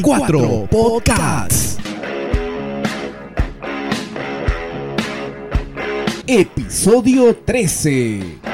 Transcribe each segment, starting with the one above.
cuatro podcasts. Episodio 13.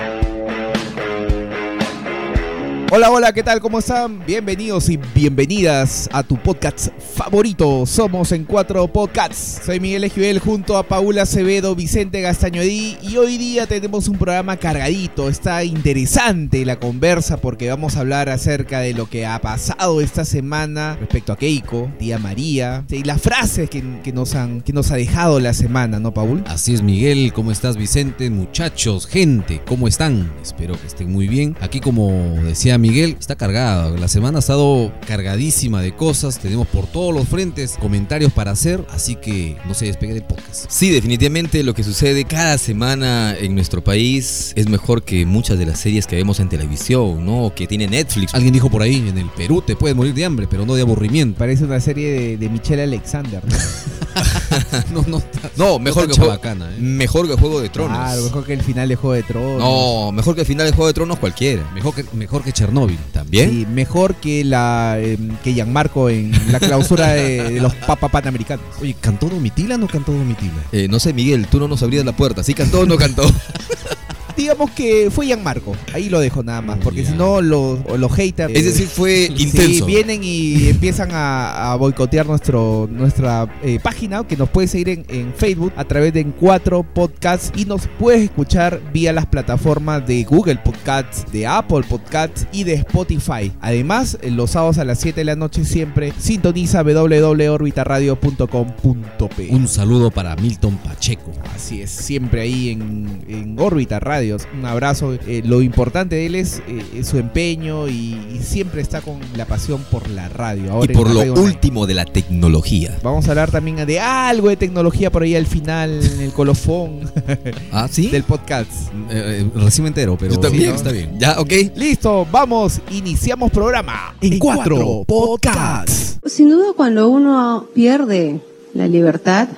Hola, hola, ¿qué tal? ¿Cómo están? Bienvenidos y bienvenidas a tu podcast favorito. Somos en cuatro podcasts. Soy Miguel Ejivel junto a Paula Acevedo, Vicente Gastañodí y hoy día tenemos un programa cargadito. Está interesante la conversa porque vamos a hablar acerca de lo que ha pasado esta semana respecto a Keiko, tía María y las frases que, nos, han, que nos ha dejado la semana, ¿no, Paul? Así es, Miguel. ¿Cómo estás, Vicente? Muchachos, gente, ¿cómo están? Espero que estén muy bien. Aquí, como decía Miguel, está cargado. La semana ha estado cargadísima de cosas. Tenemos por todos los frentes comentarios para hacer, así que no se despegue del podcast. Sí, definitivamente lo que sucede cada semana en nuestro país es mejor que muchas de las series que vemos en televisión, ¿no? Que tiene Netflix. Alguien dijo por ahí, en el Perú te puedes morir de hambre, pero no de aburrimiento. Parece una serie de, Michelle Alexander. no, no, no, mejor que bacana, ¿eh? Mejor que Juego de Tronos. Claro, mejor que el final de Juego de Tronos. No, mejor que el final de Juego de Tronos cualquiera. Mejor que, mejor que Chernobyl. ¿También? Sí, mejor que la em, que Gianmarco en la clausura de, los Papa Panamericanos. Oye, ¿cantó Domitila o no cantó Domitila? Eh, no sé, Miguel, tú no nos abrías la puerta. ¿Sí cantó o no cantó? digamos que fue Marco Ahí lo dejo nada más, porque si no los, los haters... Es decir, fue intenso. vienen y empiezan a, boicotear nuestro, nuestra eh, página, que nos puedes seguir en, Facebook a través de Encuatro Podcasts y nos puedes escuchar vía las plataformas de Google Podcasts, de Apple Podcasts y de Spotify. Además, los sábados a las 7 de la noche siempre sintoniza www.orbitaradio.com.p. Un saludo para Milton Pacheco. Así es, siempre ahí en, en Orbita Radio un abrazo. Eh, lo importante de él es, eh, su empeño y, siempre está con la pasión por la radio. y por lo último de la tecnología. Vamos a hablar también de algo de tecnología por ahí al final, en el colofón. ¿Ah, sí? Del podcast. Eh, recién entero, pero Yo también, está bien. Ya, ok. Listo, vamos, iniciamos programa en, cuatro podcasts. Sin duda, cuando uno pierde la libertad,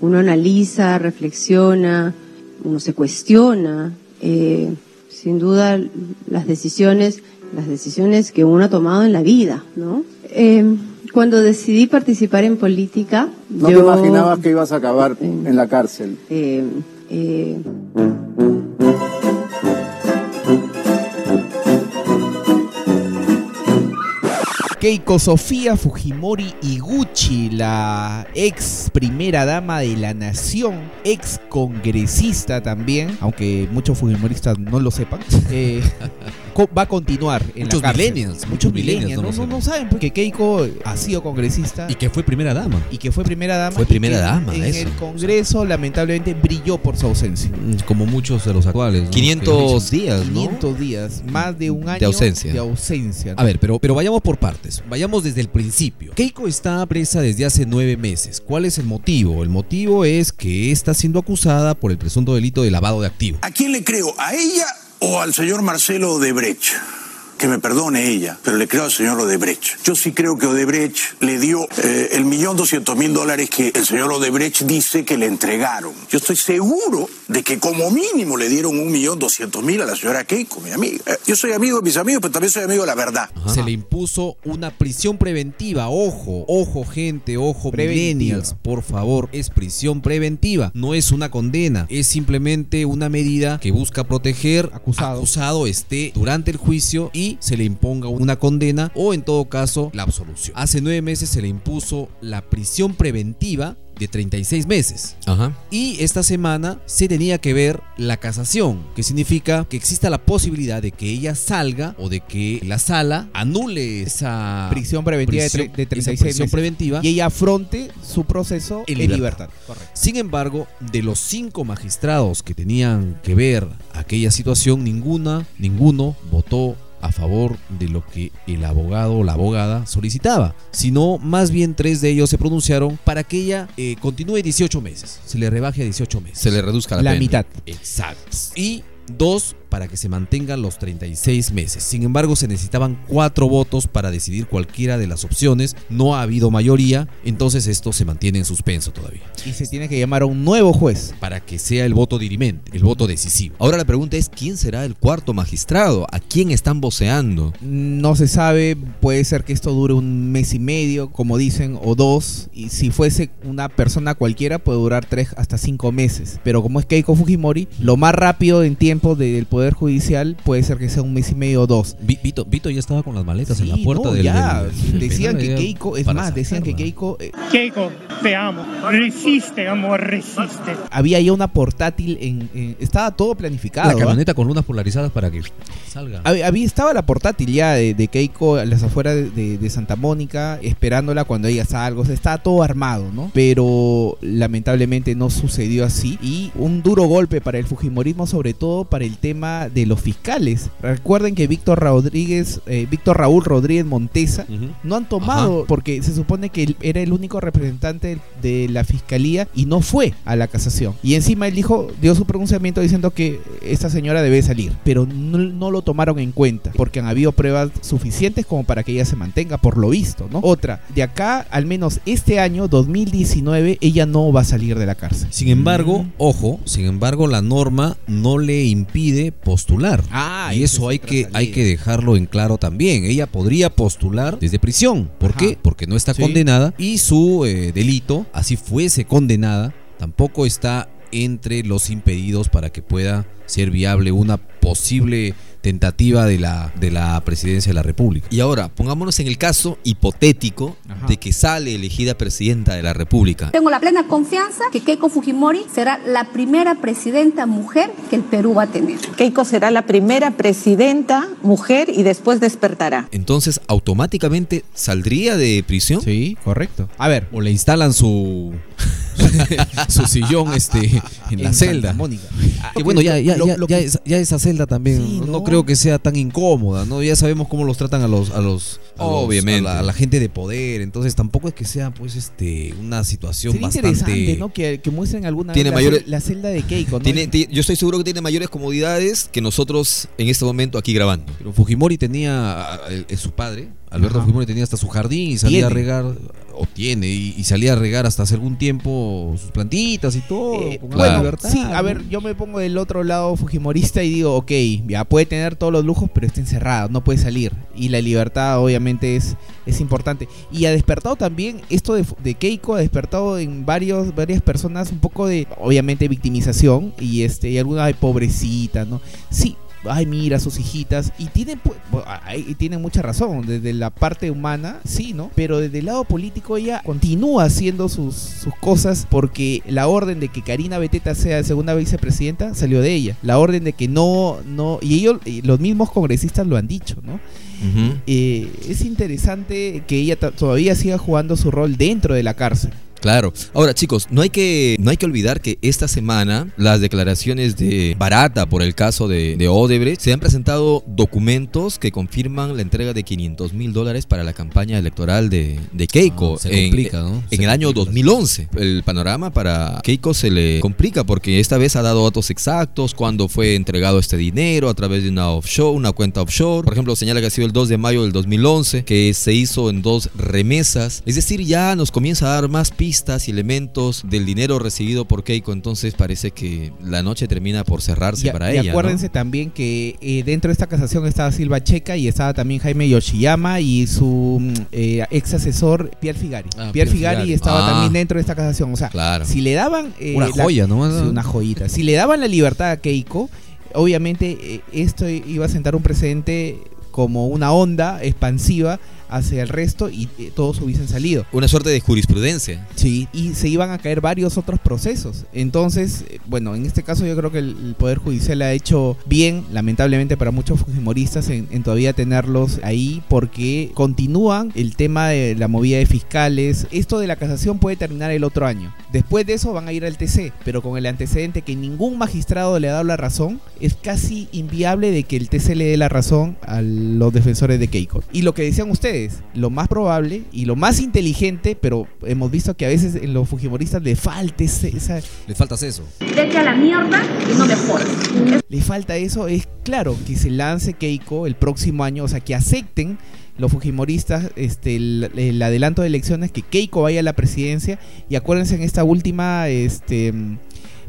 uno analiza, reflexiona, uno se cuestiona, eh, sin duda las decisiones, las decisiones que uno ha tomado en la vida, ¿no? Eh, cuando decidí participar en política, no te imaginabas que ibas a acabar en la cárcel. Eh, Keiko Sofía Fujimori Iguchi, la ex primera dama de la nación, ex congresista también, aunque muchos fujimoristas no lo sepan, eh, va a continuar en muchos la Millennials, muchos millennials. No, no, saben porque Keiko ha sido congresista. Y que fue primera dama. Y que fue primera dama. Fue primera dama. En el Congreso, lamentablemente, brilló por su ausencia. Mm, como muchos de los actuales. 500 días, ¿no? 500 días, más de un año de ausencia. De ausencia A ver, pero, pero vayamos por partes. Vayamos desde el principio. Keiko está presa desde hace nueve meses. ¿Cuál es el motivo? El motivo es que está siendo acusada por el presunto delito de lavado de activos. ¿A quién le creo? ¿A ella o al señor Marcelo Debrecht? Que me perdone ella, pero le creo al señor Odebrecht. Yo sí creo que Odebrecht le dio eh, el millón doscientos mil dólares que el señor Odebrecht dice que le entregaron. Yo estoy seguro de que como mínimo le dieron un millón doscientos mil a la señora Keiko, mi amiga. Eh, yo soy amigo de mis amigos, pero también soy amigo de la verdad. Se le impuso una prisión preventiva. Ojo, ojo gente, ojo millennials, por favor, es prisión preventiva. No es una condena, es simplemente una medida que busca proteger acusado, acusado esté durante el juicio y se le imponga una condena o en todo caso la absolución. Hace nueve meses se le impuso la prisión preventiva de 36 meses. Ajá. Y esta semana se tenía que ver la casación, que significa que exista la posibilidad de que ella salga o de que la sala anule esa prisión preventiva de, 36 meses preventiva y ella afronte su proceso en, libertad. Sin embargo, de los cinco magistrados que tenían que ver aquella situación, ninguna, ninguno votó a favor de lo que el abogado o la abogada solicitaba, sino más bien tres de ellos se pronunciaron para que ella eh, continúe 18 meses, se le rebaje a 18 meses. Se le reduzca la, la mitad. Exacto. Y dos para que se mantengan los 36 meses. Sin embargo, se necesitaban cuatro votos para decidir cualquiera de las opciones. No ha habido mayoría, entonces esto se mantiene en suspenso todavía. Y se tiene que llamar a un nuevo juez. Para que sea el voto dirimente, el voto decisivo. Ahora la pregunta es, ¿quién será el cuarto magistrado? ¿A quién están voceando? No se sabe, puede ser que esto dure un mes y medio, como dicen, o dos. Y si fuese una persona cualquiera, puede durar tres hasta cinco meses. Pero como es Keiko Fujimori, lo más rápido en tiempo del Poder Judicial puede ser que sea un mes y medio o dos. Vi- Vito, Vito ya estaba con las maletas en la Sí, puerta no, del, ya. del- del decían que Keiko, es más, decían que. Keiko eh, Keiko, te amo. Resiste, amor, resiste. había ya una portátil en, en- estaba todo planificado. La camioneta con lunas polarizadas para que salga. Había, había- estaba la portátil ya de, de Keiko a las afueras de, de- de Santa Mónica, esperándola cuando ella salga. O sea, estaba todo armado, ¿no? Pero lamentablemente no sucedió así. Y un duro golpe para el Fujimorismo, sobre todo para el tema de los fiscales. Recuerden que Víctor Rodríguez, eh, Víctor Raúl Rodríguez Montesa, no han tomado, porque se supone que él era el único representante de la fiscalía y no fue a la casación. Y encima él dijo, dio su pronunciamiento diciendo que esta señora debe salir, pero no, no lo tomaron en cuenta, porque han habido pruebas suficientes como para que ella se mantenga, por lo visto, ¿no? Otra, de acá, al menos este año, 2019, ella no va a salir de la cárcel. Sin embargo, ojo, sin embargo, la norma no le impide postular. Ah, y eso es hay que, hay que dejarlo en claro también. Ella podría postular desde prisión. ¿Por Ajá. qué? Porque no está Sí. condenada y su eh, delito, así fuese condenada, tampoco está entre los impedidos para que pueda ser viable una posible tentativa de la, de la presidencia de la República. Y ahora, pongámonos en el caso hipotético Ajá. de que sale elegida presidenta de la República. Tengo la plena confianza que Keiko Fujimori será la primera presidenta mujer que el Perú va a tener. Keiko será la primera presidenta mujer y después despertará. Entonces, automáticamente saldría de prisión. Sí, correcto. A ver, O le instalan su, su sillón este, en la en celda. Santa Mónica. Que bueno, ya, ya, Lo- ya, lo ya ya esa celda también Sí, no, no. creo que sea tan incómoda, ¿no? Ya sabemos cómo los tratan a los a los a los- Obviamente. a la, a la gente de poder, entonces tampoco es que sea pues este una situación Sería bastante interesante, ¿no? Que, que muestren alguna Tiene vez la, mayores- cel- la celda de Keiko, ¿no? Tiene- ti- yo estoy seguro que tiene mayores comodidades que nosotros en este momento aquí grabando. Pero Fujimori tenía, eh, su padre, Alberto Ajá. Fujimori tenía hasta su jardín y salía a regar, o tiene, y, y salía a regar hasta hace algún tiempo sus plantitas y todo. Eh, con bueno, libertad, sí, ¿no? a ver, yo me pongo del otro lado fujimorista y digo, ok, ya puede tener todos los lujos, pero está encerrado, no puede salir. Y la libertad obviamente es, es importante. Y ha despertado también, esto de, de Keiko ha despertado en varios, varias personas un poco de, obviamente, victimización y este y alguna de pobrecita, ¿no? Sí. Ay, mira, sus hijitas. Y tienen, pu- bu- ay, y tienen mucha razón. Desde la parte humana, sí, ¿no? Pero desde el lado político, ella continúa haciendo sus, sus cosas porque la orden de que Karina Beteta sea segunda vicepresidenta salió de ella. La orden de que no, no. Y ellos, los mismos congresistas lo han dicho, ¿no? Eh, es interesante que ella todavía siga jugando su rol dentro de la cárcel. Claro. Ahora, chicos, no hay que no hay que olvidar que esta semana las declaraciones de Barata por el caso de, de Odebrecht se han presentado documentos que confirman la entrega de 500 mil dólares para la campaña electoral de, de Keiko Ah, se en, complica, ¿no? en Se el año complica. 2011. El panorama para Keiko se le complica porque esta vez ha dado datos exactos cuando fue entregado este dinero a través de una offshore, una cuenta offshore. Por ejemplo, señala que ha sido el 2 de mayo del 2011, que se hizo en dos remesas. Es decir, ya nos comienza a dar más pistas y elementos del dinero recibido por Keiko. Entonces parece que la noche termina por cerrarse Y, para y ella. ¿no? acuérdense también que eh, dentro de esta casación estaba Silva Checa y estaba también Jaime Yoshiyama y su mm, eh, ex asesor Pierre Figari. Ah, Pierre Pierre Figari, Figari. estaba Ah. también dentro de esta casación. O sea, Claro. si le daban... eh, Una la- joya, ¿no? Sí, una joyita. Si le daban la libertad a Keiko, obviamente eh, esto iba a sentar un precedente como una onda expansiva hacia el resto y eh, todos hubiesen salido. Una suerte de jurisprudencia. Sí, y se iban a caer varios otros procesos. Entonces, eh, bueno, en este caso yo creo que el, Poder Judicial ha hecho bien, lamentablemente para muchos fujimoristas, en, en todavía tenerlos ahí porque continúan el tema de la movida de fiscales. Esto de la casación puede terminar el otro año. Después de eso van a ir al TC, pero con el antecedente que ningún magistrado le ha dado la razón, es casi inviable de que el TC le dé la razón al los defensores de Keiko. Y lo que decían ustedes, lo más probable y lo más inteligente, pero hemos visto que a veces en los fujimoristas le falta ese- esa, Le faltas eso. Vete a la mierda y no me jodas. le falta eso, es claro que se lance Keiko el próximo año, o sea, que acepten los fujimoristas este, el, el adelanto de elecciones, que Keiko vaya a la presidencia y acuérdense en esta última este,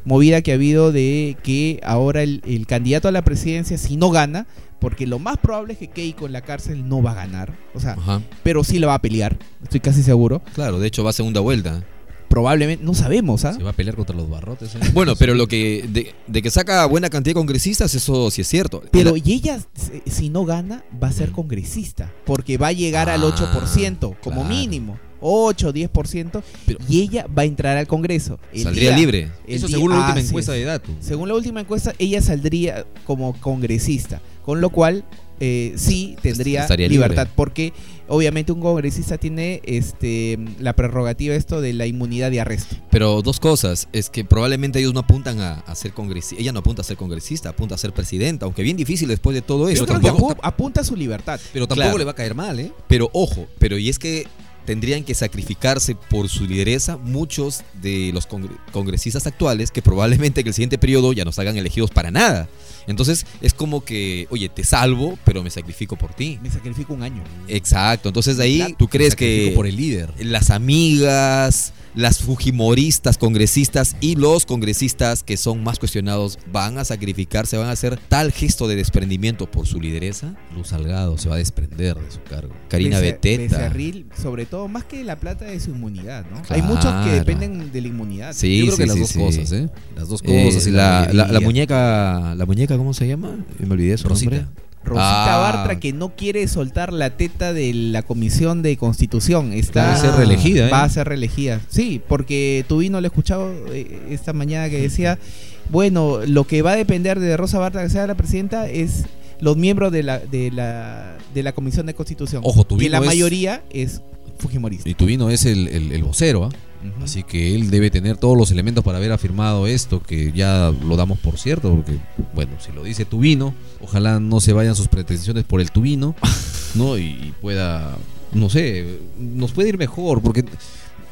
movida que ha habido de que ahora el, el candidato a la presidencia, si no gana, porque lo más probable es que Keiko en la cárcel no va a ganar, o sea, Ajá. pero sí la va a pelear, estoy casi seguro. Claro, de hecho va a segunda vuelta. Probablemente, no sabemos, ¿ah? Se va a pelear contra los barrotes. ¿eh? Bueno, pero lo que de, de que saca buena cantidad de congresistas, eso sí es cierto. Pero y ella, si- no gana, va a ser congresista. Porque va a llegar al Ah, 8%, como claro. mínimo. 8, 10%. Pero- y ella va a entrar al Congreso. El Saldría día- libre. el Eso día- según la última así encuesta es. de Datu. Según la última encuesta, ella saldría como congresista. Con lo cual, eh, sí tendría Estaría libertad. Porque obviamente un congresista tiene este la prerrogativa esto de la inmunidad de arresto. Pero dos cosas, es que probablemente ellos no apuntan a, a ser congresista, ella no apunta a ser congresista, apunta a ser presidenta, aunque bien difícil después de todo Yo eso. creo que tampoco- apu- apunta a su libertad. Pero tampoco Claro. le va a caer mal, ¿eh? Pero ojo, pero y es que tendrían que sacrificarse por su lideresa muchos de los congre- congresistas actuales que probablemente en el siguiente periodo ya no salgan elegidos para nada. Entonces es como que, oye, te salvo, pero me sacrifico por ti. Me sacrifico un año. Exacto, entonces de ahí Claro, tú crees Sacrifico que por el líder. las amigas, las fujimoristas congresistas y los congresistas que son más cuestionados van a sacrificarse, van a hacer tal gesto de desprendimiento por su lideresa. Luz Salgado se va a desprender de su cargo. Karina Bece- Beteta. Becerril, sobre todo, más que la plata de su inmunidad, ¿no? Claro. Hay muchos que dependen de la inmunidad. Sí, Yo creo que las sí, dos sí. cosas, ¿eh? Las dos Eh, cosas. y la, la- la mayoría. muñeca, la muñeca, ¿cómo se llama? Me olvidé su Rosita. nombre. Rosita Ah. Bartra que no quiere soltar la teta de la comisión de constitución. Está, Va a ser reelegida, ¿eh? Va a ser reelegida. Sí, porque tu vino lo he escuchado eh, esta mañana que decía, bueno, lo que va a depender de Rosa Bartra que sea la presidenta es los miembros de la, de la, de la comisión de constitución. Ojo, tu que la es- mayoría es fujimorista. Y Tubino es el, el- el vocero, ¿ah? Así que él debe tener todos los elementos para haber afirmado esto, que ya lo damos por cierto, porque, bueno, si lo dice Tubino, ojalá no se vayan sus pretensiones por el Tubino, ¿no? Y, y pueda, no sé, nos puede ir mejor, porque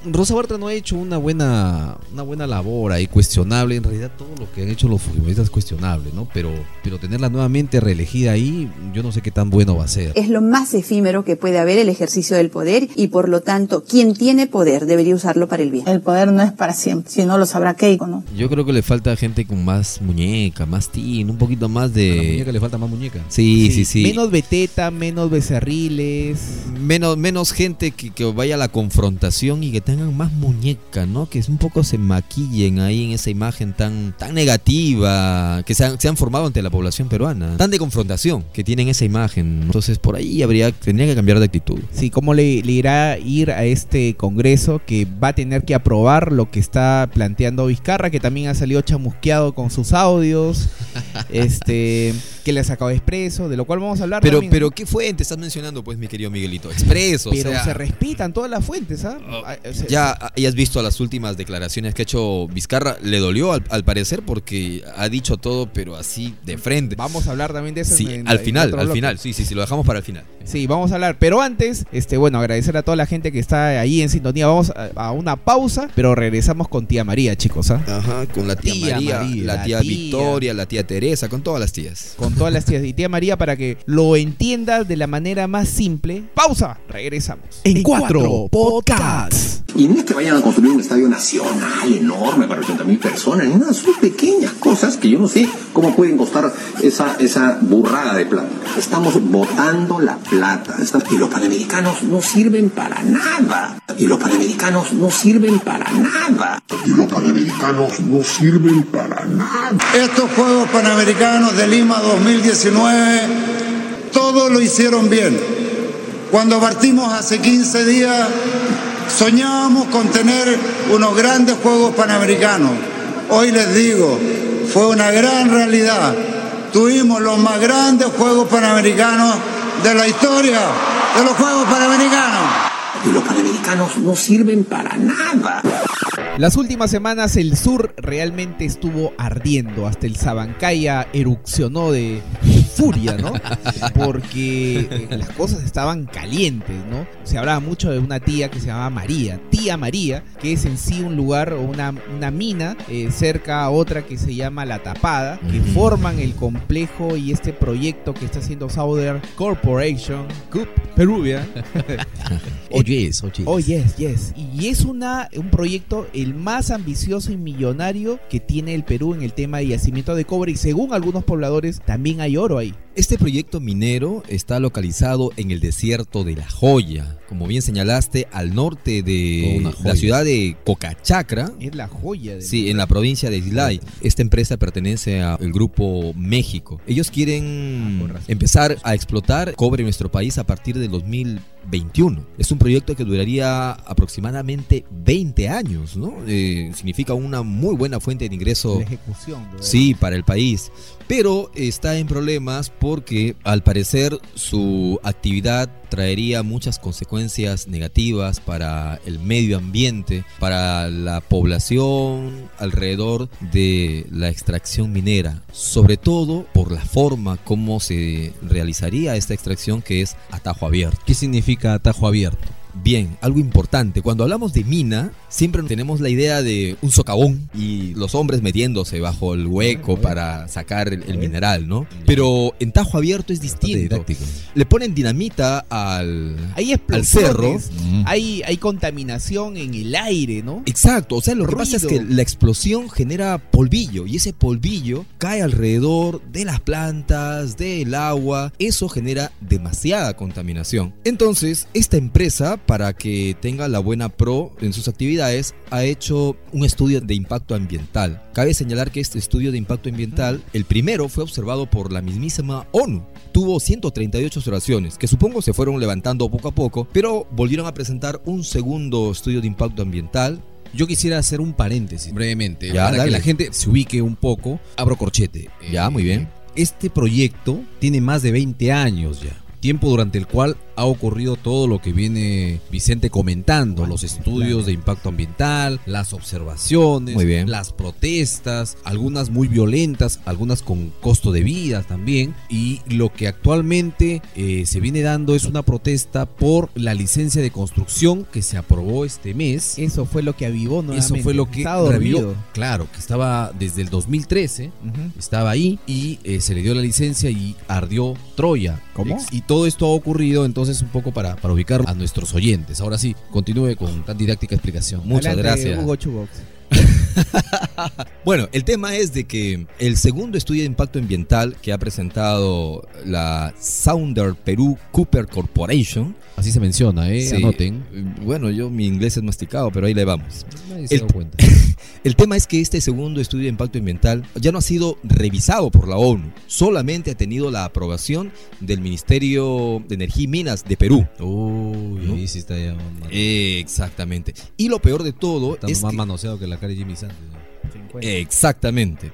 Rosa Bartra no ha hecho una buena una buena labor ahí, cuestionable. En realidad, todo lo que han hecho los futbolistas es cuestionable, ¿no? Pero, pero tenerla nuevamente reelegida ahí, yo no sé qué tan bueno va a ser. Es lo más efímero que puede haber el ejercicio del poder y por lo tanto quien tiene poder debería usarlo para el bien. El poder no es para siempre, si no lo sabrá Keiko, ¿no? Yo creo que le falta gente con más muñeca, más tin, un poquito más A la de... muñeca le falta más muñeca. Sí, sí, sí. Menos beteta, menos becerriles. menos, menos gente que, que vaya a la confrontación y que tengan más muñeca, ¿no? Que un poco se maquillen ahí en esa imagen tan, tan negativa que se han, se han formado ante la población peruana. Tan de confrontación que tienen esa imagen. Entonces por ahí habría, tendría que cambiar de actitud. Sí, cómo le, le irá a ir a este congreso que va a tener que aprobar lo que está planteando Vizcarra, que también ha salido chamusqueado con sus audios, este, que le ha sacado expreso, de lo cual vamos a hablar. Pero, también, pero. ¿qué fuente estás mencionando, pues, mi querido Miguelito? Expreso, o Pero sea, se respetan todas las fuentes, ¿ah? Ah, se- Ya ya has visto las últimas declaraciones que ha hecho Vizcarra. Le dolió al, al parecer porque ha dicho todo, pero así de frente. Vamos a hablar también de eso. Sí, en- al en final, al bloque. final. Sí, sí, sí, lo dejamos para el final. Sí, vamos a hablar. Pero antes, este, bueno, agradecer a toda la gente que está ahí en sintonía. Vamos a, a una pausa, pero regresamos con tía María, chicos, ¿ah? Ajá, con la tía, Tía María, María, la la tía, tía. Victoria, la tía Teresa, con todas las tías. Con todas las tías y tía María para que lo entiendas de la manera más simple. Pausa, regresamos. En cuatro podcasts. Y no es que vayan a construir un estadio nacional enorme para 80 mil personas, ni nada, son pequeñas cosas que yo no sé cómo pueden costar esa, esa burrada de plata. Estamos botando la plata. Y los panamericanos no sirven para nada. Y los panamericanos no sirven para nada. Y los panamericanos no sirven para nada. Estos Juegos Panamericanos de Lima 2019, todos lo hicieron bien. Cuando partimos hace 15 días, soñábamos con tener unos grandes Juegos Panamericanos. Hoy les digo, fue una gran realidad. Tuvimos los más grandes Juegos Panamericanos de la historia de los Juegos Panamericanos. Y los panamericanos no sirven para nada. Las últimas semanas el sur realmente estuvo ardiendo, hasta el Sabancaya erupcionó de furia, ¿no? Porque eh, las cosas estaban calientes, ¿no? Se hablaba mucho de una tía que se llamaba María, tía María, que es en sí un lugar o una, una mina eh, cerca a otra que se llama La Tapada, que forman el complejo y este proyecto que está haciendo Southern Corporation, CUP, Peruvia. oh yes, oh yes. Oh yes, yes. Y es una, un proyecto el más ambicioso y millonario que tiene el Perú en el tema de yacimiento de cobre y según algunos pobladores también hay oro ahí. Este proyecto minero está localizado en el desierto de La Joya, como bien señalaste, al norte de la ciudad de Cocachacra. Es la joya. De sí, en la provincia de Islay. Esta empresa pertenece al grupo México. Ellos quieren ah, empezar a explotar cobre en nuestro país a partir del 2021. Es un proyecto que duraría aproximadamente 20 años, ¿no? Eh, significa una muy buena fuente de ingreso. La ejecución. Sí, para el país. Pero está en problemas porque al parecer su actividad traería muchas consecuencias negativas para el medio ambiente, para la población alrededor de la extracción minera, sobre todo por la forma como se realizaría esta extracción que es atajo abierto. ¿Qué significa atajo abierto? Bien, algo importante. Cuando hablamos de mina, siempre tenemos la idea de un socavón y los hombres metiéndose bajo el hueco para sacar el, mineral, ¿no? Pero en tajo abierto es distinto. Le ponen dinamita al, al cerro. Hay, hay contaminación en el aire, ¿no? Exacto. O sea, lo que pasa es que la explosión genera polvillo y ese polvillo cae alrededor de las plantas, del agua. Eso genera demasiada contaminación. Entonces, esta empresa para que tenga la buena pro en sus actividades, ha hecho un estudio de impacto ambiental. Cabe señalar que este estudio de impacto ambiental, el primero fue observado por la mismísima ONU. Tuvo 138 observaciones, que supongo se fueron levantando poco a poco, pero volvieron a presentar un segundo estudio de impacto ambiental yo quisiera hacer un paréntesis brevemente para que la gente se ubique un poco. Abro corchete. Ya, muy bien. Este proyecto tiene más de 20 años ya. Tiempo durante el cual ha ocurrido todo lo que viene Vicente comentando, los estudios de impacto ambiental, las observaciones, las protestas, algunas muy violentas, algunas con costo de vida también, y lo que actualmente eh, se viene dando es una protesta por la licencia de construcción que se aprobó este mes. Eso fue lo que avivó nuevamente. Eso fue lo que revivió. Claro, que estaba desde el 2013, estaba ahí y eh, se le dio la licencia y ardió Troya. ¿Cómo? Y todo esto ha ocurrido entonces es un poco para, para ubicar a nuestros oyentes. Ahora sí, continúe con tan didáctica explicación. Muchas gracias. bueno, el tema es de que el segundo estudio de impacto ambiental que ha presentado la Sounder Perú Cooper Corporation. Así se menciona, ¿eh? Anoten. Bueno, yo mi inglés es masticado, pero ahí le vamos. el, el tema es que este segundo estudio de impacto ambiental ya no ha sido revisado por la ONU, solamente ha tenido la aprobación del Ministerio de Energía y Minas de Perú. Uy, ahí sí está ya. exactamente. Y lo peor de todo es más manoseado que la cara de Jimmy Exactamente.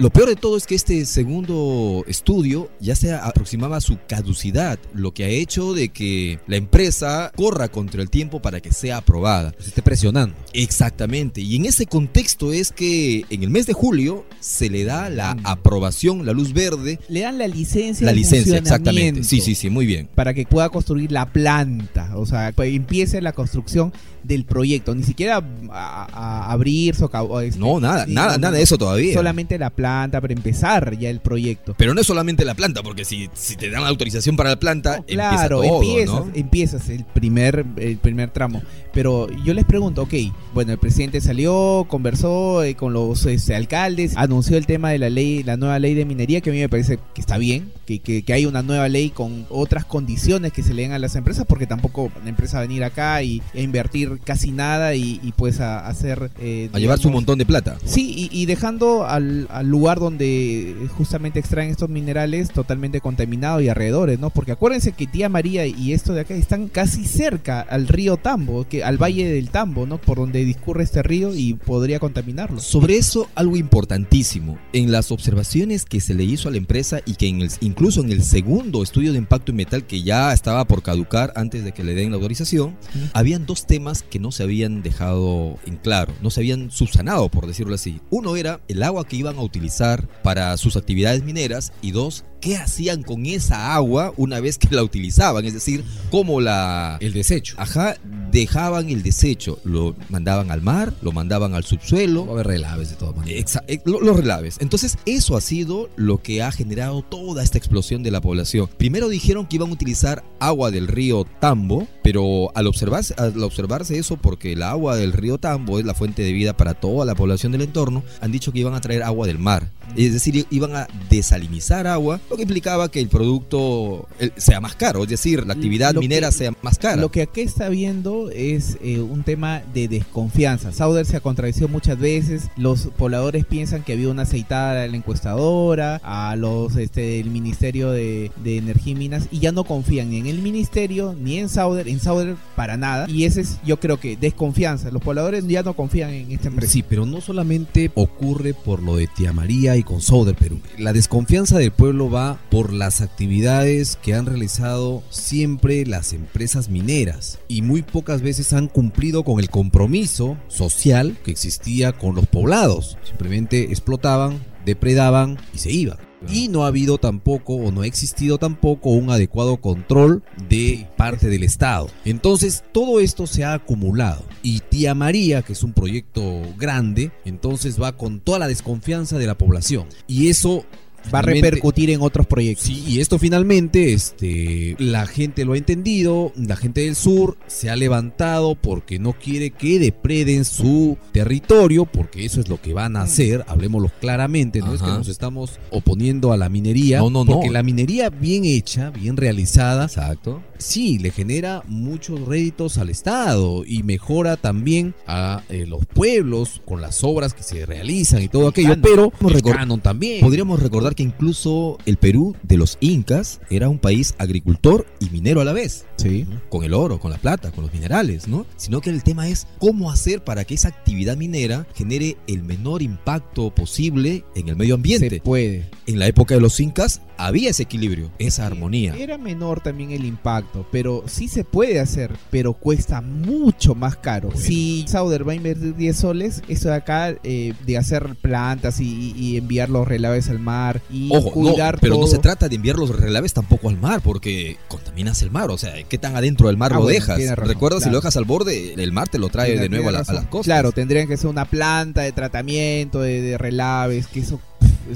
Lo peor de todo es que este segundo estudio ya se aproximaba a su caducidad, lo que ha hecho de que la empresa corra contra el tiempo para que sea aprobada. Se esté presionando. Exactamente. Y en ese contexto es que en el mes de julio se le da la mm. aprobación, la luz verde. Le dan la licencia. La licencia, exactamente. Sí, sí, sí, muy bien. Para que pueda construir la planta. O sea, pues, empiece la construcción del proyecto, ni siquiera a, abrir, este, No, nada, nada, nada de eso todavía. Solamente la planta para empezar ya el proyecto. Pero no es solamente la planta, porque si, si te dan la autorización para la planta, claro, empieza empiezas, empiezas el primer, el primer tramo. Pero yo les pregunto, ok, bueno, el presidente salió, conversó eh, con los este, alcaldes, anunció el tema de la ley, la nueva ley de minería, que a mí me parece que está bien, que, que, hay una nueva ley con otras condiciones que se le den a las empresas, porque tampoco la empresa va a venir acá y, e invertir casi nada y, pues a, hacer... Eh, a llevarse un montón de plata. Sí, y, dejando al, al lugar donde justamente extraen estos minerales totalmente contaminado y alrededores, ¿no? Porque acuérdense que Tía María y esto de acá están casi cerca al río Tambo, que al valle del Tambo, ¿no? Por donde discurre este río y podría contaminarlo. Sobre eso, algo importantísimo. En las observaciones que se le hizo a la empresa y que en el, incluso en el segundo estudio de impacto ambiental que ya estaba por caducar antes de que le den la autorización, habían dos temas que no se habían dejado en claro, no se habían subsanado, por decirlo así. Uno era el agua que iban a utilizar para sus actividades mineras y dos, qué hacían con esa agua una vez que la utilizaban, es decir, cómo la... El desecho. Ajá, dejaban el desecho, lo mandaban al mar, lo mandaban al subsuelo. Va a haber relaves de todas maneras. Eh, los relaves. Entonces, eso ha sido lo que ha generado toda esta explosión de la población. Primero dijeron que iban a utilizar agua del río Tambo, pero al observarse, al eso, porque el agua del río Tambo es la fuente de vida para toda la población del entorno, han dicho que iban a traer agua del mar. Es decir, iban a desalinizar agua, lo que implicaba que el producto sea más caro, es decir, la actividad minera sea más cara. Lo que aquí está viendo es eh, un tema de desconfianza. Sauder se ha contradecido muchas veces, los pobladores piensan que había una aceitada en la encuestadora, a los este, del Ministerio de, Energía y Minas, y ya no confían ni en el Ministerio, ni en Sauder, en Sauder para nada, y ese es yo creo que desconfianza. Los pobladores ya no confían en esta empresa. Sí, pero no solamente ocurre por lo de Tía María y con Sauder, pero la desconfianza del pueblo va por las actividades que han realizado siempre las empresas mineras y muy pocas veces han cumplido con el compromiso social que existía con los poblados. Simplemente explotaban, depredaban y se iban. Y no ha habido tampoco o no ha existido tampoco un adecuado control de parte del Estado. Entonces todo esto se ha acumulado. Y Tía María, que es un proyecto grande, entonces va con toda la desconfianza de la población. Y eso va a repercutir en otros proyectos. Sí, y esto finalmente, este, la gente lo ha entendido, la gente del sur se ha levantado porque no quiere que depreden su territorio, porque eso es lo que van a hacer, hablemoslo claramente, no es que nos estamos oponiendo a la minería, no, no, no. porque la minería bien hecha, bien realizada, exacto, sí, le genera muchos réditos al Estado y mejora también a eh, los pueblos con las obras que se realizan y todo aquello, pero el también. Podríamos recordar que incluso el Perú de los incas era un país agricultor y minero a la vez. Sí. Con el oro, con la plata, con los minerales, ¿no? Sino que el tema es cómo hacer para que esa actividad minera genere el menor impacto posible en el medio ambiente. Se puede. En la época de los incas había ese equilibrio, esa armonía. Era menor también el impacto, pero sí se puede hacer, pero cuesta mucho más caro. Si Sauder va a invertir 10 soles, esto de acá eh, de hacer plantas y, enviar los relaves al mar y cuidar pero no se trata de enviar los relaves tampoco al mar, porque contaminas el mar, o sea, ¿qué tan adentro del mar ah, lo dejas? Recuerda, si lo dejas al borde, el mar te lo trae de nuevo a, las costas. Claro, tendrían que ser una planta de tratamiento, de, de relaves, que eso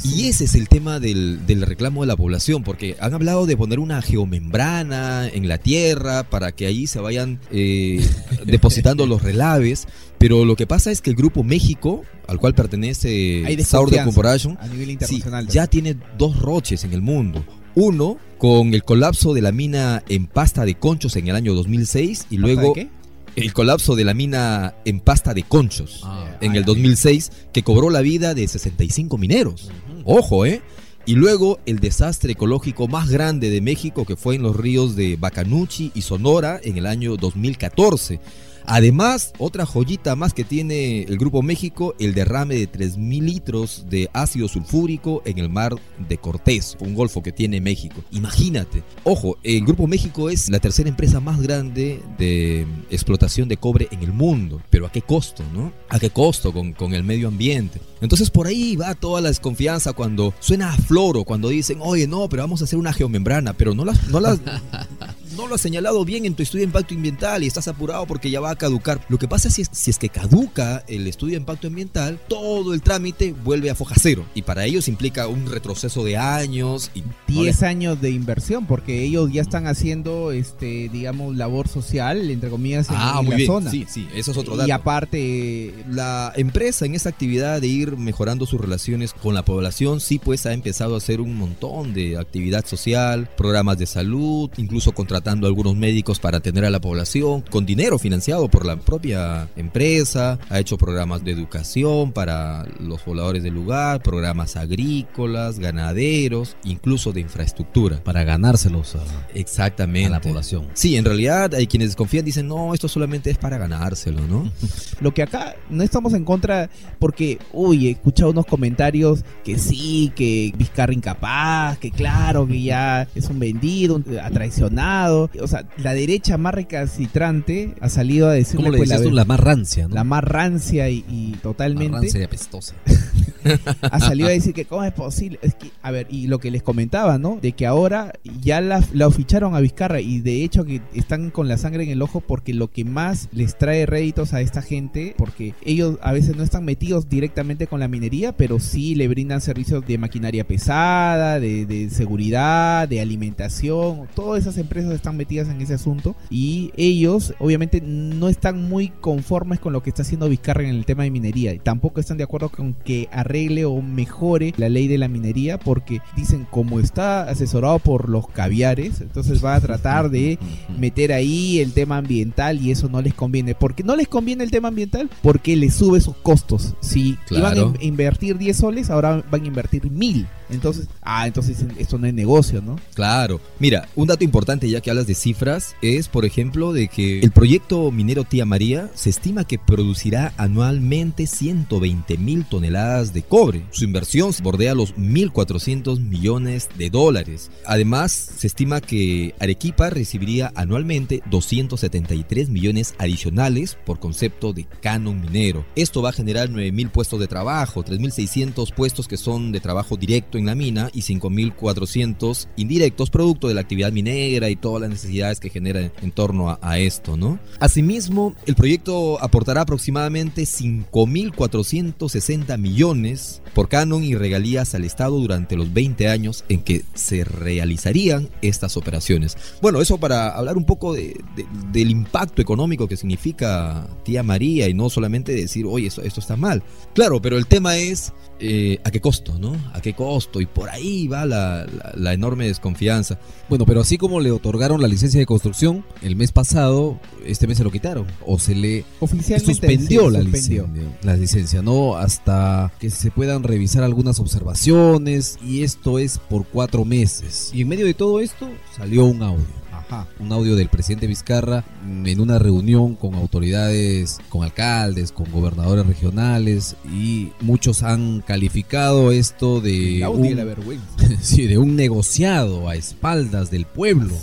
y ese es el tema del, reclamo de la población, porque han hablado de poner una geomembrana en la tierra para que ahí se vayan eh, depositando los relaves, pero lo que pasa es que el grupo México, al cual pertenece Sauder Corporation, a nivel internacional, ya tiene dos roches en el mundo. Uno con el colapso de la mina en pasta de conchos en el año 2006 y luego el colapso de la mina en pasta de conchos ah, en el 2006 que cobró la vida de 65 mineros. Ojo, ¿eh? Y luego el desastre ecológico más grande de México que fue en los ríos de Bacanuchi y Sonora en el año 2014 Además, otra joyita más que tiene el Grupo México, el derrame de 3.000 litros de ácido sulfúrico en el mar de Cortés, un golfo que tiene México. Imagínate. Ojo, el Grupo México es la tercera empresa más grande de explotación de cobre en el mundo. Pero ¿a qué costo, no? ¿A qué costo con, con el medio ambiente? Entonces por ahí va toda la desconfianza cuando suena a floro, cuando dicen, oye, no, pero vamos a hacer una geomembrana, pero no las, no las, no lo has señalado bien en tu estudio de impacto ambiental y estás apurado porque ya va a caducar. Lo que pasa es si, es si es que caduca el estudio de impacto ambiental, todo el trámite vuelve a foja cero. Y para ellos implica un retroceso de años. Y 10 años de inversión, porque ellos ya están haciendo, este digamos, labor social, entre comillas, en, ah, la zona. Sí, sí, eso es otro dato. Y aparte... La empresa en esa actividad de ir mejorando sus relaciones con la población, sí pues ha empezado a hacer un montón de actividad social, programas de salud, incluso contratar contratando a algunos médicos para atender a la población con dinero financiado por la propia empresa, ha hecho programas de educación para los pobladores del lugar, programas agrícolas, ganaderos, incluso de infraestructura. Para ganárselos a, Exactamente. a la población. Sí, en realidad hay quienes desconfían, dicen, no, esto solamente es para ganárselo, ¿no? Lo que acá no estamos en contra, porque, uy, he escuchado unos comentarios que sí, que Vizcarra incapaz, que claro, que ya es un vendido, un- ha O sea, la derecha más recalcitrante ha salido a decir ¿Cómo le dices tú? La más rancia, ¿no? la más rancia y, y totalmente Más rancia y apestosa. ha salido a decir que cómo es posible. Es que, a ver, y lo que les comentaba, ¿no? De que ahora ya la, la ficharon a Vizcarra y de hecho que están con la sangre en el ojo porque lo que más les trae réditos a esta gente, porque ellos a veces no están metidos directamente con la minería, pero sí le brindan servicios de maquinaria pesada, de, de seguridad, de alimentación. Todas esas empresas están metidas en ese asunto y ellos obviamente no están muy conformes con lo que está haciendo Vizcarra en el tema de minería. Tampoco están de acuerdo con que arregle o mejore la ley de la minería porque dicen como está asesorado por los caviares, entonces va a tratar de meter ahí el tema ambiental y eso no les conviene. porque no les conviene el tema ambiental? Porque les sube sus costos. Si iban a in- invertir 10 soles, ahora van a invertir 1000. Entonces, ah, entonces esto no es negocio, ¿no? Claro. Mira, un dato importante ya que hablas de cifras es, por ejemplo, de que el proyecto minero Tía María se estima que producirá anualmente 120 mil toneladas de cobre. Su inversión bordea los 1.400 millones de dólares. Además, se estima que Arequipa recibiría anualmente 273 millones adicionales por concepto de canon minero. Esto va a generar 9 mil puestos de trabajo, 3.600 puestos que son de trabajo directo la mina y 5.400 indirectos producto de la actividad minera y todas las necesidades que genera en torno a, esto, ¿no? Asimismo, el proyecto aportará aproximadamente 5.460 millones por canon y regalías al Estado durante los 20 años en que se realizarían estas operaciones. Bueno, eso para hablar un poco de- de- del impacto económico que significa Tía María y no solamente decir, oye, esto, esto está mal. Claro, pero el tema es eh, a qué costo, ¿no? A qué costo. Y por ahí va la, la- la enorme desconfianza. Bueno, pero así como le otorgaron la licencia de construcción, el mes pasado, este mes se lo quitaron. O se le Oficialmente suspendió, la, suspendió. Licencia, la licencia, ¿no? Hasta que se puedan revisar algunas observaciones. Y esto es por cuatro meses. Y en medio de todo esto salió un audio. Ajá. Un audio del presidente Vizcarra en una reunión con autoridades, con alcaldes, con gobernadores regionales y muchos han calificado esto de El audio un- la vergüenza. sí, de un negociado a espaldas del pueblo.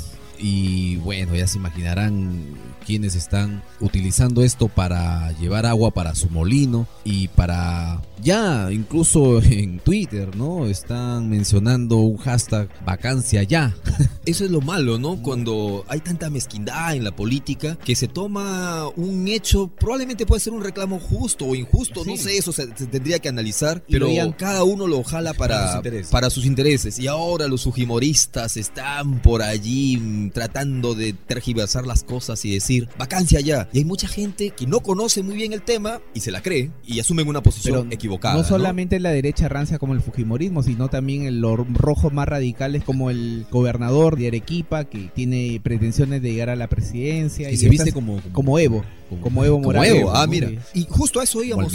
Y bueno, ya se imaginarán quienes están utilizando esto para llevar agua para su molino y para ya incluso en Twitter, ¿no? Están mencionando un hashtag vacancia ya. Eso es lo malo, ¿no? Cuando hay tanta mezquindad en la política que se toma un hecho, probablemente puede ser un reclamo justo o injusto, no sé, eso se, se tendría que analizar, pero cada uno lo jala Para sus para, intereses. para sus intereses. Y ahora los fujimoristas están por allí tratando de tergiversar las cosas y decir vacancia ya. Y hay mucha gente que no conoce muy bien el tema y se la cree y asumen una posición Pero equivocada. no solamente la derecha rancia como el fujimorismo, sino también los rojos más radicales como el gobernador de Arequipa que tiene pretensiones de llegar a la presidencia Y se viste como- como Evo, como, Evo Como Morales. Evo, ah, ¿no? mira. Y justo a eso íbamos.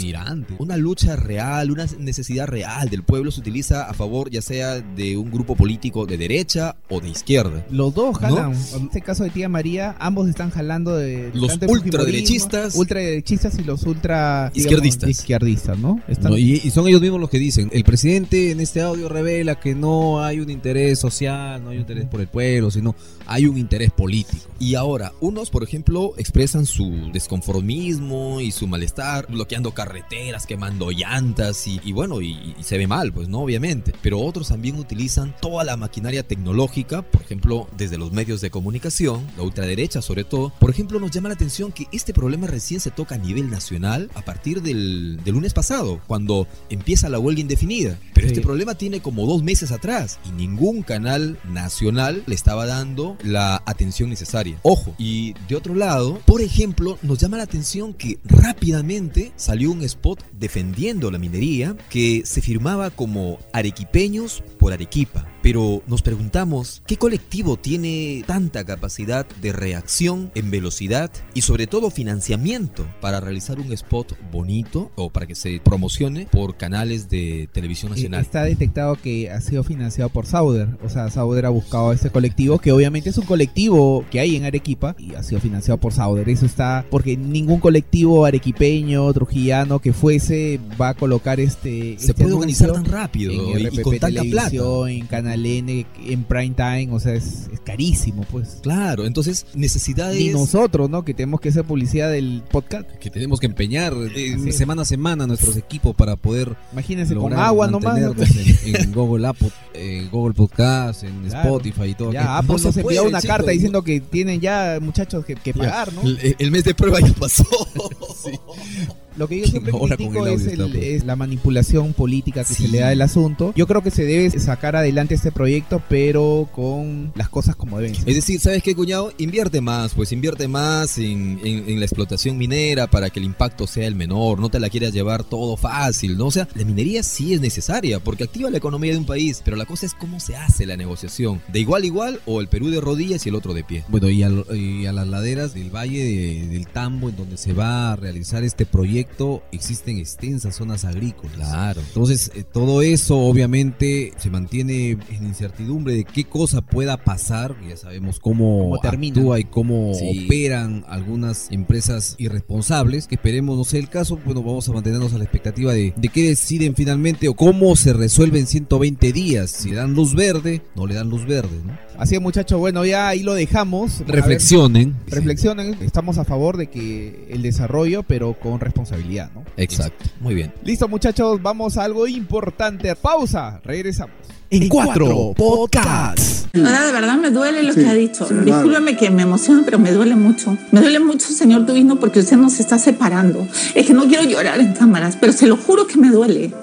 Una lucha real, una necesidad real del pueblo se utiliza a favor ya sea de un grupo político de derecha o de izquierda. Los dos ¿No? jalan. En este caso de Tía María, ambos están jalando de Los ultraderechistas. ultraderechistas y los ultra digamos, Izquierdistas. izquierdistas, ¿no? Están- No, y, y son ellos mismos los que dicen, el presidente en este audio revela que no hay un interés social, no hay un interés por el pueblo, sino hay un interés político. Y ahora, unos, por ejemplo, expresan su desconformismo y su malestar, bloqueando carreteras, quemando llantas y, bueno, y, y se ve mal, pues no, obviamente. Pero otros también utilizan toda la maquinaria tecnológica, por ejemplo, desde los medios de comunicación, la ultraderecha sobre todo. Por ejemplo, nos llama la atención que este problema recién se toca a nivel nacional a partir del, del lunes pasado, cuando empieza la huelga indefinida. Pero este problema tiene como dos meses atrás y ningún canal nacional le estaba dando la atención necesaria. Ojo, y de otro lado, por ejemplo, nos llama la atención que rápidamente salió un spot defendiendo la minería que se firmaba como arequipeños por Arequipa. Pero nos preguntamos, ¿qué colectivo tiene tanta capacidad de reacción en velocidad y sobre todo financiamiento para realizar un spot bonito o para que se promocione por canales de televisión nacional? Está detectado que ha sido financiado por Sauder. O sea, Sauder ha buscado a este colectivo, que obviamente es un colectivo que hay en Arequipa y ha sido financiado por Sauder. Eso está porque ningún colectivo arequipeño, trujillano que fuese va a colocar este. Se este puede organizar tan rápido en y, RPP y con tanta plata. En Canal N, en Prime Time, o sea, es, es carísimo, pues. Claro, entonces necesidades. Ni nosotros, ¿no? Que tenemos que hacer publicidad del podcast. Que tenemos que empeñar eh, semana a semana nuestros equipos para poder. Imagínense con agua nomás. Mantenernos En, en Google App, en Google Podcast, en Claro. Spotify y todo. Ya, Apple no nos se envió una chicos, carta diciendo que tienen ya muchachos que, que pagar, ¿no? El, el mes de prueba ya pasó. Lo que yo siempre con critico es, el- es la manipulación política que Sí. se le da al asunto. Yo creo que se debe sacar adelante este proyecto, pero con las cosas como deben ser. Es decir, ¿sabes qué, cuñado? Invierte más, pues invierte más en, en- en la explotación minera para que el impacto sea el menor, no te la quieras llevar todo fácil, ¿no? O sea, la minería sí es necesaria porque activa la economía de un país, pero la cosa es cómo se hace la negociación. ¿De igual a igual o el Perú de rodillas y el otro de pie? Bueno, y a, y a las laderas del Valle de- del Tambo, en donde se va a realizar este proyecto, existen extensas zonas agrícolas. Claro. Entonces, eh, todo eso obviamente se mantiene en incertidumbre de qué cosa pueda pasar. Ya sabemos cómo, Cómo termina. actúa y cómo Sí. operan algunas empresas irresponsables. Que esperemos no sea el caso. Bueno, vamos a mantenernos a la expectativa de, de qué deciden finalmente o cómo se resuelve en 120 días. Si dan luz verde, no le dan luz verde, ¿no? Así es, muchachos, bueno, ya ahí lo dejamos. Ver, Reflexionen. reflexionen, estamos a favor de que el desarrollo, pero con responsabilidad, ¿no? Exacto. Muy bien. Listo, muchachos, vamos a algo importante. Pausa, regresamos. En cuatro podcasts. Ahora de verdad me duele lo Sí, que ha dicho. sí, claro. Discúlpeme que me emociona, pero me duele mucho. Me duele mucho, señor Tubino, porque usted nos está separando. Es que no quiero llorar en cámaras, pero se lo juro que me duele.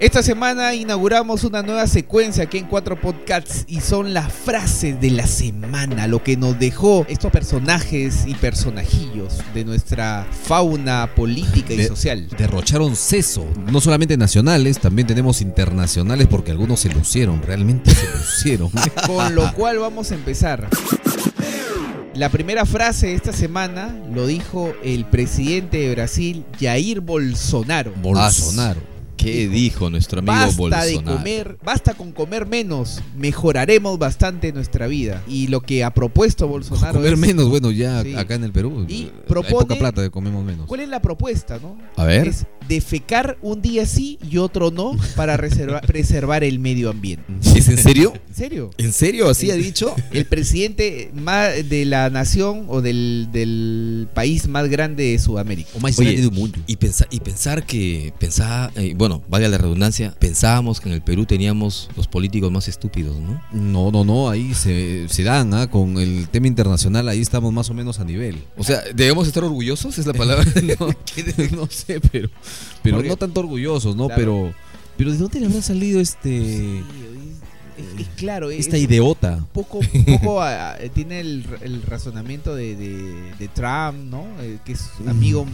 Esta semana inauguramos una nueva secuencia aquí en Cuatro Podcasts y son las frases de la semana, lo que nos dejó estos personajes y personajillos de nuestra fauna política y De- social. derrocharon seso. No solamente nacionales, también tenemos internacionales porque algunos se lucieron, realmente se lucieron. Con lo cual vamos a empezar. La primera frase de esta semana lo dijo el presidente de Brasil, Jair Bolsonaro. Bolsonaro. ¿Qué dijo nuestro amigo Basta Bolsonaro? de comer, basta con comer menos, mejoraremos bastante nuestra vida. Y lo que ha propuesto Bolsonaro Comer es, menos, bueno, ya Sí. acá en el Perú. Y hay propone- poca plata, comemos menos. ¿Cuál es la propuesta, no? A ver. Es defecar un día sí y otro no para reserva- preservar el medio ambiente. ¿Es en serio? ¿En serio? ¿En serio? ¿Así ha dicho? El presidente más de la nación o del, del país más grande de Sudamérica. O más Oye, grande del mundo. Y, pensa- y pensar que, pensaba, eh, bueno, valga la redundancia, pensábamos que en el Perú teníamos los políticos más estúpidos, ¿no? No, no, no, ahí se, se dan, ¿ah? con el tema internacional, ahí estamos más o menos a nivel. O sea, ¿debemos estar orgullosos? Es la palabra. no, no sé, pero, pero no tanto orgullosos, ¿no? Claro. Pero, pero ¿de dónde le habrá salido este Es, es claro, es, esta es idiota? poco, a- tiene el, el razonamiento de, de- de Trump, ¿no? Eh, que es amigo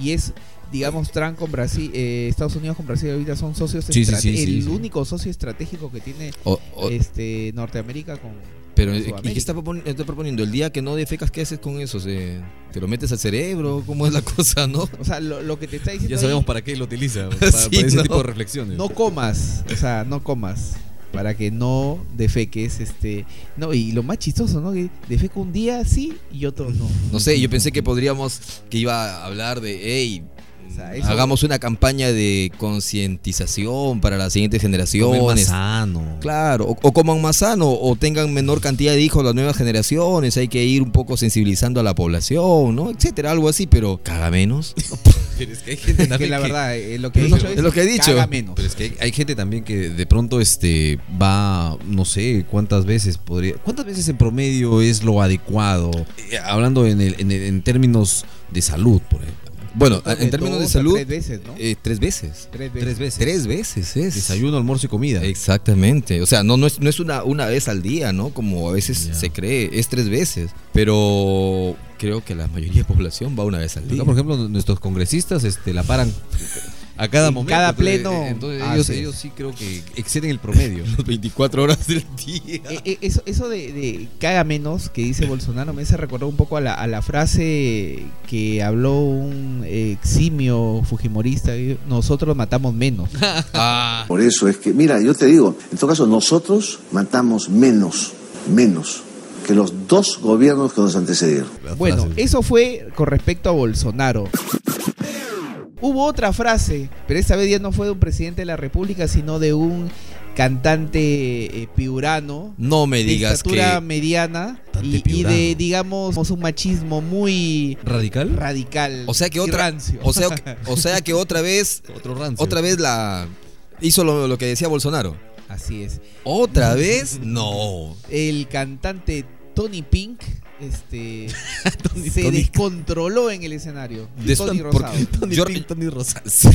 y es digamos Trump con Brasil, eh, Estados Unidos con Brasil ahorita son socios Sí, sí, sí, sí, el sí. único socio estratégico que tiene O- o- este Norteamérica con pero, con ¿y qué está, propon- está proponiendo? El día que no defecas, ¿qué haces con eso? ¿Se- ¿Te lo metes al cerebro? ¿Cómo es la cosa, no? O sea, lo, lo que te está diciendo Ya sabemos ahí, para qué lo utiliza, para- para, Sí, para ese tipo tipo de reflexiones. no comas, o sea, no comas para que no defeques este no y lo más chistoso no que defeco un día sí y otro no No sé, yo pensé que podríamos, que iba a hablar de, hey, O sea, eso- hagamos una campaña de concientización para las siguientes Comer más generaciones. sano. Claro, o, o coman más sano, o tengan menor cantidad de hijos las nuevas generaciones, hay que ir un poco sensibilizando a la población, ¿no? Etcétera, algo así, pero caga menos. Pero es que hay gente que también la que- verdad eh, lo que he Es lo- dicho es lo que he dicho. caga menos Pero es que hay, hay gente también que de pronto este va, no sé cuántas veces podría, cuántas veces en promedio es lo adecuado, Eh, hablando en, el- en el- en términos de salud, por ejemplo. Bueno, en términos de salud, Tres veces, ¿no? eh, tres veces. Tres veces. Tres veces. Tres veces es. Desayuno, almuerzo y comida. Exactamente. O sea, no, no es, no es una, una vez al día, ¿no? Como a veces se cree, es tres veces. Pero creo que la mayoría de población va una vez al día. Acá, por ejemplo, nuestros congresistas este, la paran a cada En momento. cada entonces, pleno. eh, Entonces, Ah, ellos, sí. ellos sí creo que exceden el promedio. Las 24 horas del día. Eh, eh, eso eso de, de haga menos que dice Bolsonaro me hace recordar un poco a la, a la frase que habló un eh, eximio fujimorista eh, nosotros matamos menos Ah, Por eso es que, mira, yo te digo, en todo caso, nosotros matamos menos, menos que los dos gobiernos que nos antecedieron. bueno eso fue con respecto a Bolsonaro hubo otra frase pero esta vez ya no fue de un presidente de la república sino de un cantante eh, piurano no me de digas estatura que. mediana y, de digamos un machismo muy ¿Radical? radical O sea que otra. rancio. O sea, o sea que otra vez. Otro rancio. Otra vez la. Hizo lo, lo que decía Bolsonaro. Así es. ¿Otra vez? No. El cantante Tony Pink este se Tony- descontroló en el escenario. Des- Tony porque- Rosado. Tony Yo- Pink, Tony Rosa. Sí,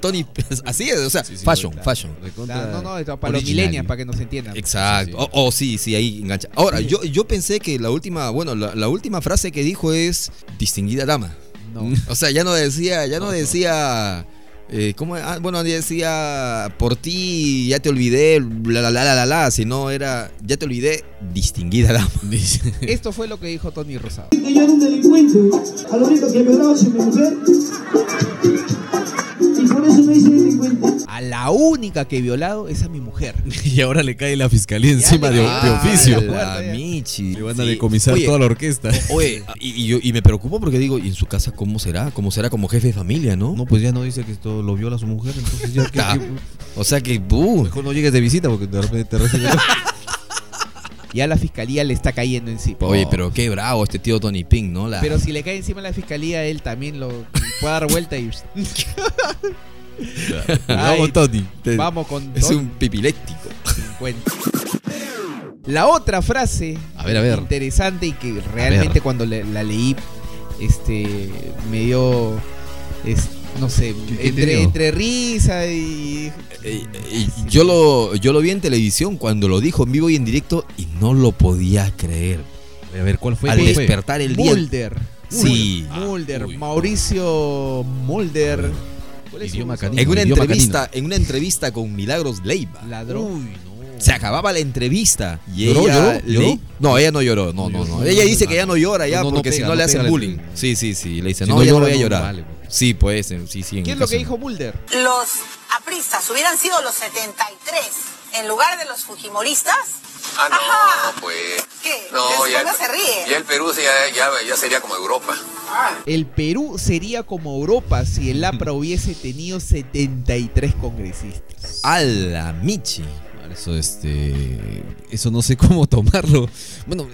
Tony. Así es, o sea, Sí, sí, fashion, claro. fashion. No, no, esto para los millennials, para que nos entiendan. Exacto. Sí, sí. Oh, oh, sí, sí, ahí engancha. Ahora, yo, yo pensé que la última, bueno, la, la última frase que dijo es distinguida dama. No. O sea, ya no decía, ya no decía. Eh, ¿Cómo? Ah, bueno, decía por ti ya te olvidé, la la la la la, la, sino era ya te olvidé, distinguida dama. Esto fue lo que dijo Tony Rosado. que yo era un delincuente, a lo único que violaba es a mi mujer. Y por eso me hice delincuente. A la única que he violado es a mi mujer. Y ahora le cae la fiscalía encima de, de oficio. la. Michi. Le van a Sí. decomisar Oye, toda la orquesta. Oye, y, y yo, y me preocupo porque digo, ¿y en su casa cómo será? ¿Cómo será como jefe de familia, no? No, pues ya no dice que esto lo viola su mujer, entonces ya que, Ah, que- O sea que, buh. mejor no llegues de visita porque de repente te recibe. Ya la fiscalía le está cayendo encima. Oye, pero qué bravo este tío Tony Pink, ¿no? La- Pero si le cae encima la fiscalía, él también lo puede dar vuelta y. Vamos, Tony. Te- Vamos con es un pipiléctico. 50. La otra frase A ver, a ver. interesante y que realmente cuando le- la leí, este, me dio, es- no sé, ¿Qué- qué te entre, dio? entre risa y... Eh, eh, yo, lo, yo lo vi en televisión cuando lo dijo en vivo y en directo y no lo podía creer. A ver, ¿cuál fue? Al ¿Cuál fue? despertar el día. Mulder. Sí. Mulder, Uy. Mauricio Mulder. ¿Cuál es su- Idioma su- canino. En una Idioma entrevista, en una entrevista con Milagros Leiva. Ladrón. Se acababa la entrevista y ¿Lloró, ella lloró, no, ella no lloró, no, no, no. Ella dice que ya no llora ya No, no, no porque si no no le hacen bullying. Sí, sí, sí, le dice, Si "No, no ya no voy a no llorar." vale. Sí, pues, sí, sí. ¿Qué es lo que dijo Mulder? los apristas hubieran sido los 73 en lugar de los fujimoristas, Ah, no, Ajá. pues. ¿qué? No, Después ya, no se ríe. ya el Perú ya, ya, ya sería como Europa. El Perú sería como Europa si el APRA hubiese tenido 73 congresistas. A la Michi. Eso, este. Eso no sé cómo tomarlo. Bueno,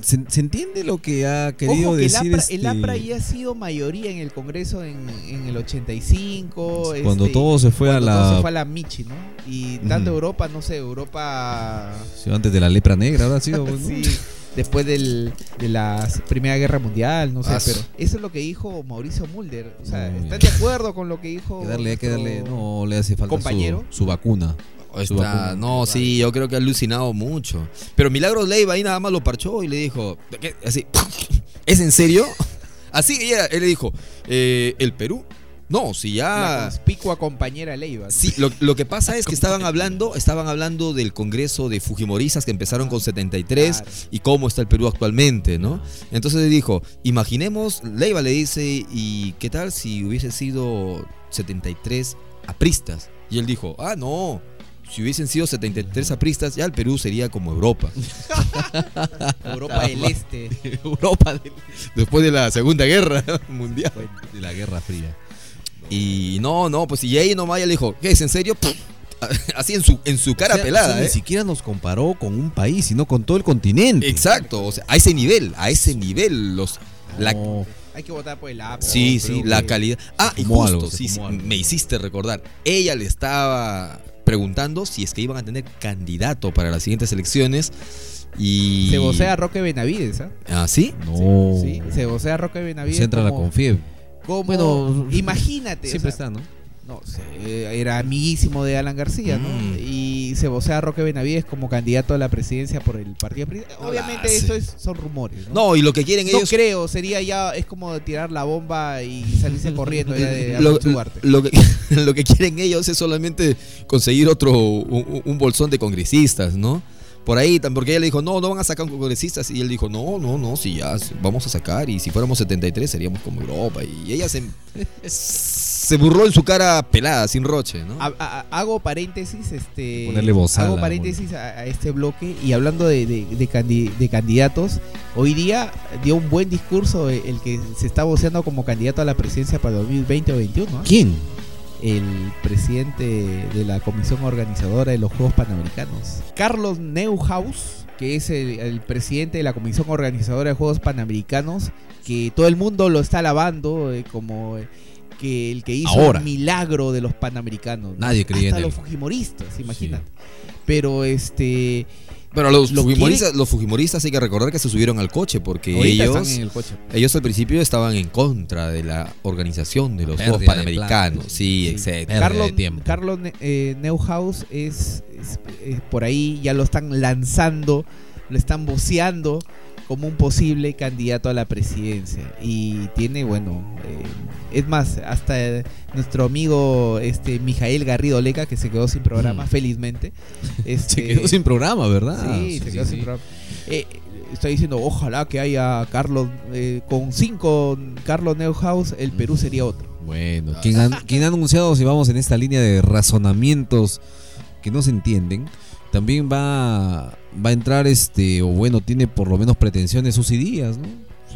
se, se entiende lo que ha querido Ojo que el decir. APRA, este, el APRA ya ha sido mayoría en el Congreso en, en el 85. Cuando este, todo se fue a la- todo se fue a la Michi, ¿no? Y tanto. Europa, no sé, Europa... sí, antes de la lepra negra, sido. pues, ¿no? sí, después del, de la Primera Guerra Mundial, no sé, Ah, pero eso es lo que dijo Mauricio Mulder. O sea, No, ¿están ya. de acuerdo con lo que dijo que darle, hay que darle. nuestro No, le hace falta su- compañero? Su, vacuna. Está- no, sí, yo creo que ha alucinado mucho. Pero Milagros Leiva ahí nada más lo parchó y le dijo, ¿qué? Así, ¿es en serio? Así, ella, él le dijo, eh, ¿el Perú? No, si ya... conspicua compañera Leiva. ¿no? Sí, lo, lo que pasa es que estaban hablando, estaban hablando del Congreso de Fujimoristas que empezaron con 73 Claro. y cómo está el Perú actualmente, ¿no? Entonces le dijo, imaginemos, Leiva le dice, ¿y qué tal si hubiese sido 73 apristas? Y él dijo, ah, no, si hubiesen sido 73 apristas, ya el Perú sería como Europa. Europa del Este. Europa del- Después de la Segunda Guerra Mundial. de la Guerra Fría. Y no, no, pues y ahí nomás ya le dijo, ¿qué es en serio? Así en su, en su cara O sea, pelada, o sea, ¿eh? Ni siquiera nos comparó con un país, sino con todo el continente. Exacto, o sea, a ese nivel, a ese nivel, los... La, Hay que votar por el APRA. sí, sí, que la calidad. Ah, y justo, algo, sí, sí, me hiciste recordar. Ella le estaba preguntando si es que iban a tener candidato para las siguientes elecciones y... Se vocea Roque Benavides, ¿ah? ¿Ah, sí? no. Sí, se vocea Roque Benavides. Se entra la como- Confieb. Como, Bueno, imagínate. o Siempre sea, está, ¿no? No era amiguísimo de Alan García, ¿no? Mm. Y se vocea a Roque Benavides como candidato a la presidencia por el partido. Obviamente la esto hace. es, son rumores, ¿no? No, y lo que quieren No ellos. creo, sería ya, es como tirar la bomba y salirse corriendo ya de lo, lo que, lo que quieren ellos es solamente conseguir otro, un, un bolsón de congresistas, ¿no? Por ahí, porque ella le dijo, no, no van a sacar congresistas. Y él dijo, no, no, no, sí, ya, vamos a sacar. Y si fuéramos 73 seríamos como Europa. Y ella se, se burló en su cara pelada, sin roche, ¿no? Ha- ha- hago paréntesis, este. Ponerle bozal Hago paréntesis a, a este bloque y hablando de, de- de candi- de candidatos, hoy día dio un buen discurso el que se está voceando como candidato a la presidencia para 2020 o 2021. ¿ah? ¿Quién? El presidente de la comisión organizadora de los Juegos Panamericanos, Carlos Neuhaus, que es el, el presidente de la comisión organizadora de Juegos Panamericanos, que todo el mundo lo está alabando eh, como eh, que el que hizo Ahora. el milagro de los Panamericanos. ¿no? Nadie creía Hasta en los él. fujimoristas, imagínate. Pero este Pero los Lo fujimoristas, los fujimoristas hay que recordar que se subieron al coche porque Ahorita ellos, están en el coche. ellos al principio estaban en contra de la organización de los Pérdida Juegos de Panamericanos. Sí, Sí. etcétera. Carlos. Carlos eh, Neuhaus es, es- es por ahí, ya lo están lanzando, lo están voceando como un posible candidato a la presidencia. Y tiene, bueno, eh, es más, hasta nuestro amigo este Mijael Garrido Leca, que se quedó sin programa, Mm. felizmente. Se este, quedó sin programa, ¿verdad? Sí, se quedó sin programa. Eh, estoy diciendo, ojalá que haya Carlos, eh, con cinco Carlos Neuhaus, el Perú sería otro. Bueno, quien ha, quien ha anunciado, si vamos en esta línea de razonamientos que no se entienden, también va, va a entrar este, o bueno, tiene por lo menos pretensiones Susy Díaz, ¿no?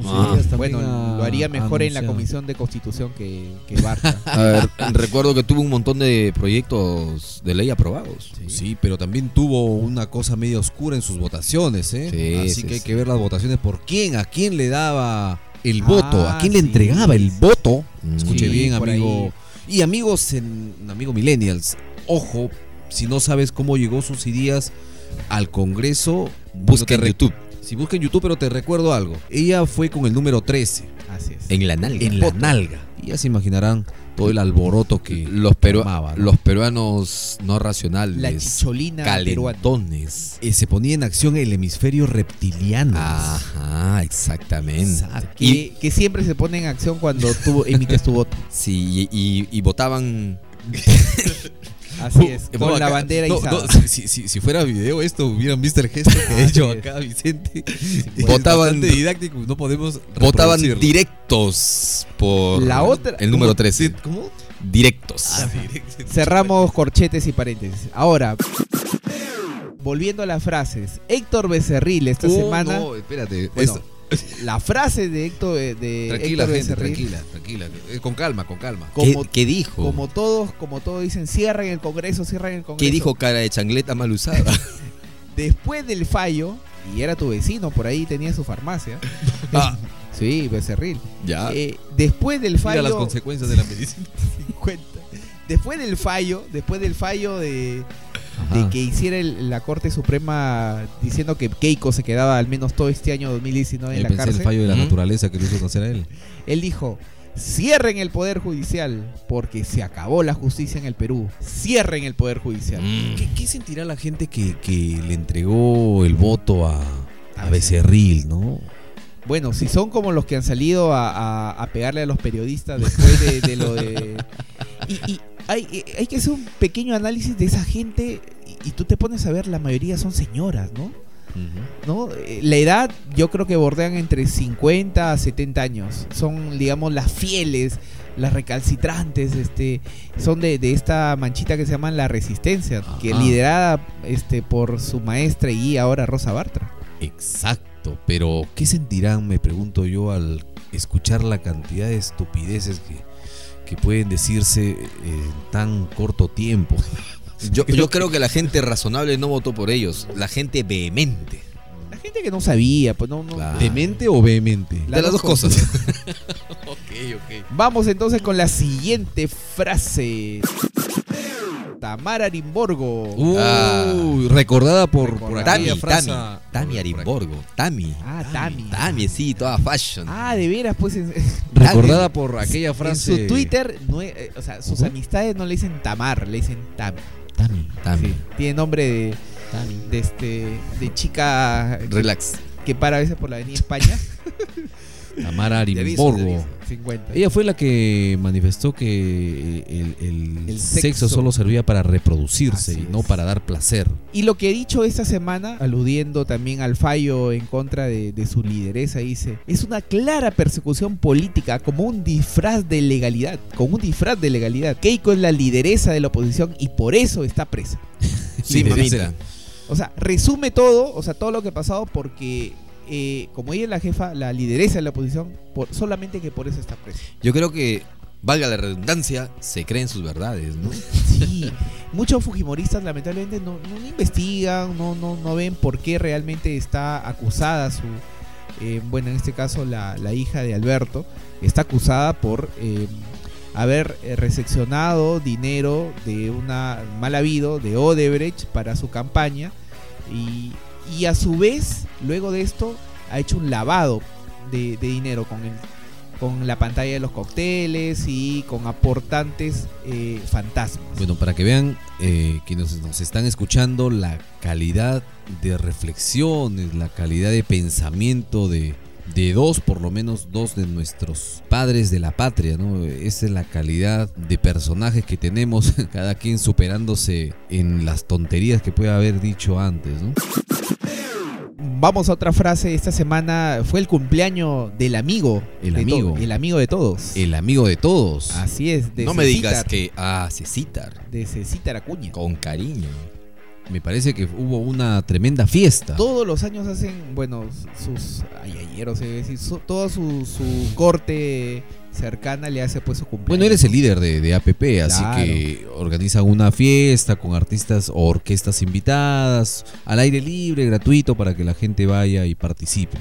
Ah. Díaz también Bueno, lo haría mejor en la. Comisión de Constitución que, que Barta. A ver, recuerdo que tuvo un montón de proyectos de ley aprobados. Sí, pero también tuvo una cosa media oscura en sus votaciones, ¿eh? Sí, Así sí, que hay sí. que ver las votaciones por quién, a quién le daba el voto, Ah, a quién le entregaba el voto. Mm. Escuche Sí, bien, amigo. ahí. Y amigos, en, amigo millennials, ojo, si no sabes cómo llegó sus ideas al Congreso, Busca en YouTube. Si busca en YouTube, pero te recuerdo algo. Ella fue con el número 13 Así es. En la nalga. en la nalga. Y ya se imaginarán todo el alboroto que los, ¿no? los peruanos no racionales. La chicholina calentones. Eh, se ponía en acción el hemisferio reptiliano. Ajá, exactamente. Que, Y, que siempre se pone en acción cuando tú emites tu voto. sí, y, y- y votaban. Así es, No, con la bandera no, izada. no, si, si- si fuera video esto, hubieran visto el gesto que he hecho acá, Vicente. Votaban- Votaban didáctico, no podemos Votaban directos por La otra- el número ¿Cómo? 13. ¿Cómo? Directos. Ah, directo. Cerramos corchetes y paréntesis. Ahora, volviendo a las frases. Héctor Becerril esta Oh, semana. No, espérate. Bueno, esto- la frase de Héctor, de tranquila, Héctor gente, Becerril. tranquila, tranquila. Eh, Con calma, con calma. ¿Qué, como- qué dijo? Como todos, como todos dicen, cierren el Congreso, cierren el Congreso. ¿Qué dijo cara de changleta mal usada? Después del fallo, y era tu vecino, por ahí tenía su farmacia. Ah. Sí, Becerril. ya. Eh, después del Mira fallo. las consecuencias de la medicina. 50. Después del fallo, después del fallo de, de que hiciera el- la Corte Suprema diciendo que Keiko se quedaba al menos todo este año 2019 en la pensé el cárcel, fallo de la naturaleza que lo hizo nacer a él. él dijo, cierren el Poder Judicial porque se acabó la justicia en el Perú. Cierren el Poder Judicial. Mm. ¿Qué, qué sentirá la gente que, que le entregó el voto a, a Becerril, no? Bueno, si son como los que han salido a, a- a pegarle a los periodistas después de, de lo de... Y, y hay, hay que hacer un pequeño análisis de esa gente y, y tú te pones a ver, la mayoría son señoras, ¿no? ¿no? Eh, La edad yo creo que bordean entre 50 a 70 años. Son, digamos, las fieles, las recalcitrantes, este, son de, de esta manchita que se llama La Resistencia, que Ajá. liderada este, por su maestra y ahora Rosa Bartra. Exacto, pero ¿qué sentirán, me pregunto yo, al escuchar la cantidad de estupideces que, que pueden decirse en tan corto tiempo? Yo, yo creo que la gente razonable no votó por ellos. La gente vehemente. La gente que no sabía, pues no... no Claro. ¿Demente o vehemente? Las de las dos dos cosas. ok, ok. Vamos entonces con la siguiente frase. Tamara Arimborgo. Uh, recordada por, por Tami, aquella frase. Tami, Tami Arimborgo, Tami. Ah, Tami. Tami, sí, toda fashion. Ah, de veras, pues. Recordada por aquella frase. En su Twitter, no eh, o sea, sus amistades no le dicen Tamar, le dicen Tami. Tami. Tami. Sí, tiene nombre de, de este de chica que- Relax. que para a veces por la avenida España. Tamara Arimborgo. de aviso, 50. Ella fue la que manifestó que el, el El sexo. sexo. solo servía para reproducirse Así y no es. para dar placer. Y lo que he dicho esta semana, aludiendo también al fallo en contra de, de su lideresa, dice, es una clara persecución política como un disfraz de legalidad, con un disfraz de legalidad. Keiko es la lideresa de la oposición y por eso está presa. Sí, mamita. O sea, resume todo, o sea, todo lo que ha pasado porque eh, como ella es la jefa, la lideresa de la oposición, por, solamente que por eso está presa. Yo creo que, valga la redundancia, se creen sus verdades, ¿no? Sí, muchos fujimoristas lamentablemente no, no investigan, no, no, no ven por qué realmente está acusada su, eh, bueno, en este caso la, la hija de Alberto, está acusada por eh, haber recepcionado dinero de una mal habido de Odebrecht para su campaña y, y a su vez, luego de esto, ha hecho un lavado de, dinero con el con la pantalla de los cócteles y con aportantes eh, fantasmas. Bueno, para que vean eh, quienes nos están escuchando la calidad de reflexiones, la calidad de pensamiento de, de dos, por lo menos dos de nuestros padres de la patria, ¿no? Esa es la calidad de personajes que tenemos, cada quien superándose en las tonterías que puede haber dicho antes, ¿no? Vamos a otra frase. Esta semana fue el cumpleaños del amigo. El de amigo. el amigo de todos. El amigo de todos. Así es. De no me digas que. Ah, Cecitar. De Cecitar Acuña. Con cariño. Me parece que hubo una tremenda fiesta. Todos los años hacen, bueno, sus ayayeros, es decir, su- toda su, su corte cercana le hace pues su cumpleaños. Bueno, eres el líder de, de APP, así que organizan una fiesta con artistas o orquestas invitadas, al aire libre, gratuito, para que la gente vaya y participe.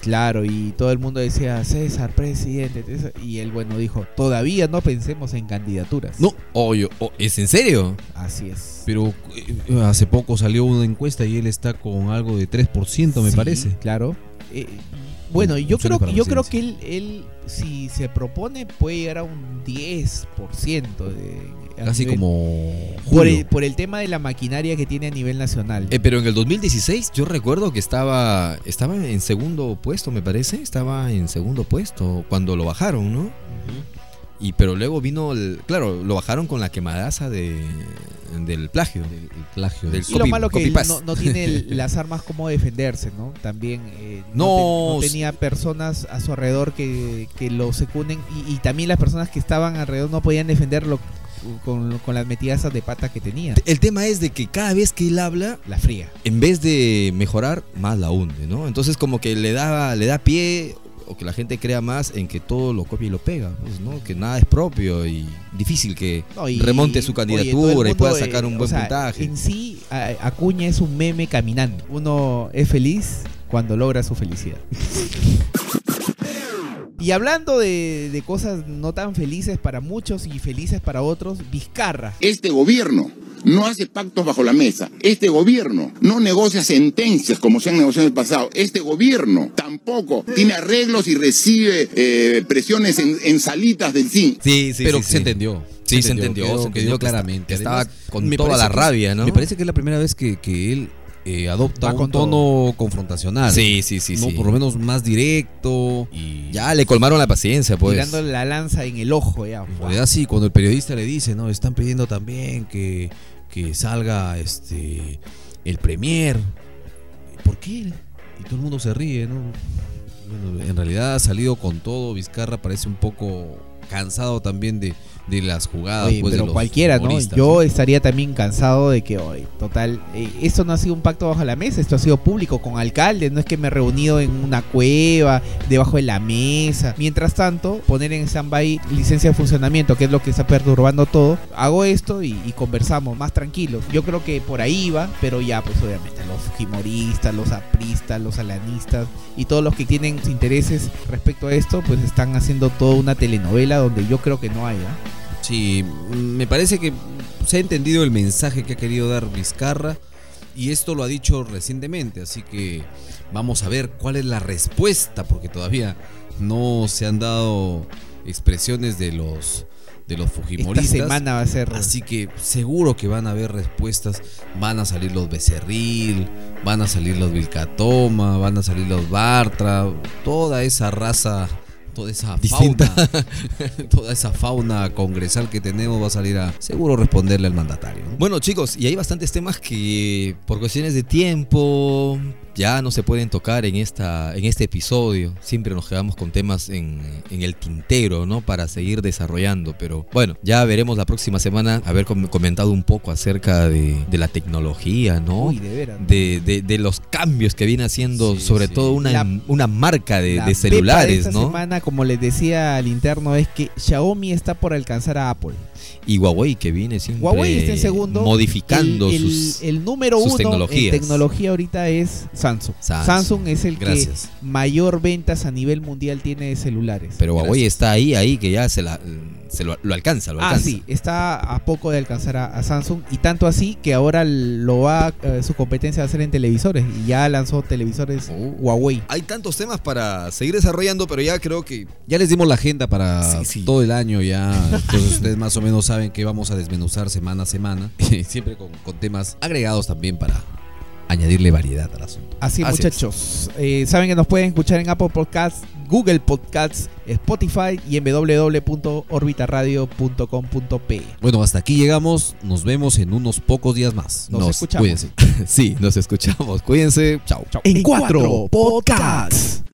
Claro, y todo el mundo decía, César, presidente. César", Y él, bueno, dijo, todavía no pensemos en candidaturas. No, Oye, oh, ¿es en serio? Así es. pero eh, hace poco salió una encuesta y él está con algo de 3%, me Sí, parece. Claro. Eh, bueno, yo creo, yo creo que él, él, si se propone, puede llegar a un 10% de. Casi nivel- como Por el, por el tema de la maquinaria que tiene a nivel nacional. Eh, pero en el 2016 yo recuerdo que estaba estaba en segundo puesto, me parece. Estaba en segundo puesto cuando lo bajaron, ¿no? Y pero luego vino el, claro, lo bajaron con la quemadaza de del plagio, El plagio. del y lo copy- malo que él no, no tiene el- las armas como defenderse, ¿no? También eh, No, no, te- no sí. tenía personas a su alrededor que, que lo secunden y, y también las personas que estaban alrededor no podían defenderlo con, con las metidas de pata que tenía. El tema es de que cada vez que él habla, La fría. en vez de mejorar, más la hunde, ¿no? Entonces como que le da, le da pie o que la gente crea más en que todo lo copia y lo pega, pues, ¿no? Que nada es propio y difícil que No, y- remonte su oye, candidatura y pueda eh, sacar un o buen sea, puntaje. En sí, Acuña es un meme caminando. Uno es feliz cuando logra su felicidad. Y hablando de, de cosas no tan felices para muchos y felices para otros, Vizcarra. Este gobierno no hace pactos bajo la mesa. Este gobierno no negocia sentencias como se han negociado en el pasado. Este gobierno tampoco tiene arreglos y recibe eh, presiones en, en salitas del CIN. Sí, sí, pero sí, se sí. entendió. Sí, se entendió, quedó- se entendió claramente. esta- estaba con me toda la rabia, ¿no? Me parece que es la primera vez que, que él eh, adopta Va un con tono confrontacional. Sí, sí, sí, No, sí. por lo menos más directo y Ya le colmaron la paciencia, pues. Tirando la lanza en el ojo ya. En realidad sí, cuando el periodista le dice, no, están pidiendo también que, que salga este el premier. ¿Por qué? Y todo el mundo se ríe, ¿no? Bueno, en realidad ha salido con todo. Vizcarra parece un poco cansado también de, de las jugadas. Oye, pues, de pero los cualquiera, ¿no? Yo estaría también cansado de que, hoy, total, eh, esto no ha sido un pacto bajo la mesa, esto ha sido público con alcaldes, no es que me he reunido en una cueva, debajo de la mesa. Mientras tanto, poner en stand-by licencia de funcionamiento, que es lo que está perturbando todo, hago esto y, y conversamos más tranquilos. Yo creo que por ahí va, pero ya, pues obviamente, los fujimoristas, los apristas, los alanistas y todos los que tienen intereses respecto a esto, pues están haciendo toda una telenovela donde yo creo que no hay, ¿ah? Sí, me parece que se ha entendido el mensaje que ha querido dar Vizcarra y esto lo ha dicho recientemente, así que vamos a ver cuál es la respuesta, porque todavía no se han dado expresiones de los de los Fujimoristas. Esta semana va a ser. Así que seguro que van a haber respuestas. Van a salir los Becerril, van a salir los Vilcatoma, van a salir los Bartra, toda esa raza toda esa Distinta. fauna, toda esa fauna congresal que tenemos va a salir a seguro responderle al mandatario. ¿no? Bueno, chicos, y hay bastantes temas que por cuestiones de tiempo ya no se pueden tocar en esta en este episodio. Siempre nos quedamos con temas en, en el tintero, ¿no? Para seguir desarrollando. Pero bueno, ya veremos la próxima semana haber com- comentado un poco acerca de, de la tecnología, ¿no? Uy, de veras. De, de- de los cambios que viene haciendo, sobre todo una, La- una marca de, La de pepa celulares, esta ¿no? semana, como les decía al interno, es que Xiaomi está por alcanzar a Apple. Y Huawei que viene siempre Huawei está en segundo. modificando el, el- sus el número sus uno tecnologías. en tecnología ahorita es Samsung. Samsung. Samsung, es el Gracias. que mayor ventas a nivel mundial tiene de celulares. Pero Huawei está ahí, ahí, que ya se, la, se lo, lo alcanza, lo Ah, alcanza. sí, está a poco de alcanzar a, a Samsung y tanto así que ahora lo va eh, su competencia va a ser en televisores y ya lanzó televisores Oh. Huawei. Hay tantos temas para seguir desarrollando, pero ya creo que Ya les dimos la agenda para Sí, sí. todo el año ya. Entonces ustedes más o menos saben que vamos a desmenuzar semana a semana. Siempre con, con temas agregados también para añadirle variedad al asunto. Así, Así muchachos. Eh, Saben que nos pueden escuchar en Apple Podcasts, Google Podcasts, Spotify y en www.orbitaradio.com.pe. Bueno, hasta aquí llegamos. Nos vemos en unos pocos días más. Nos escuchamos. Cuídense. sí, nos escuchamos. Cuídense. Chao. Chao. En cuatro podcasts.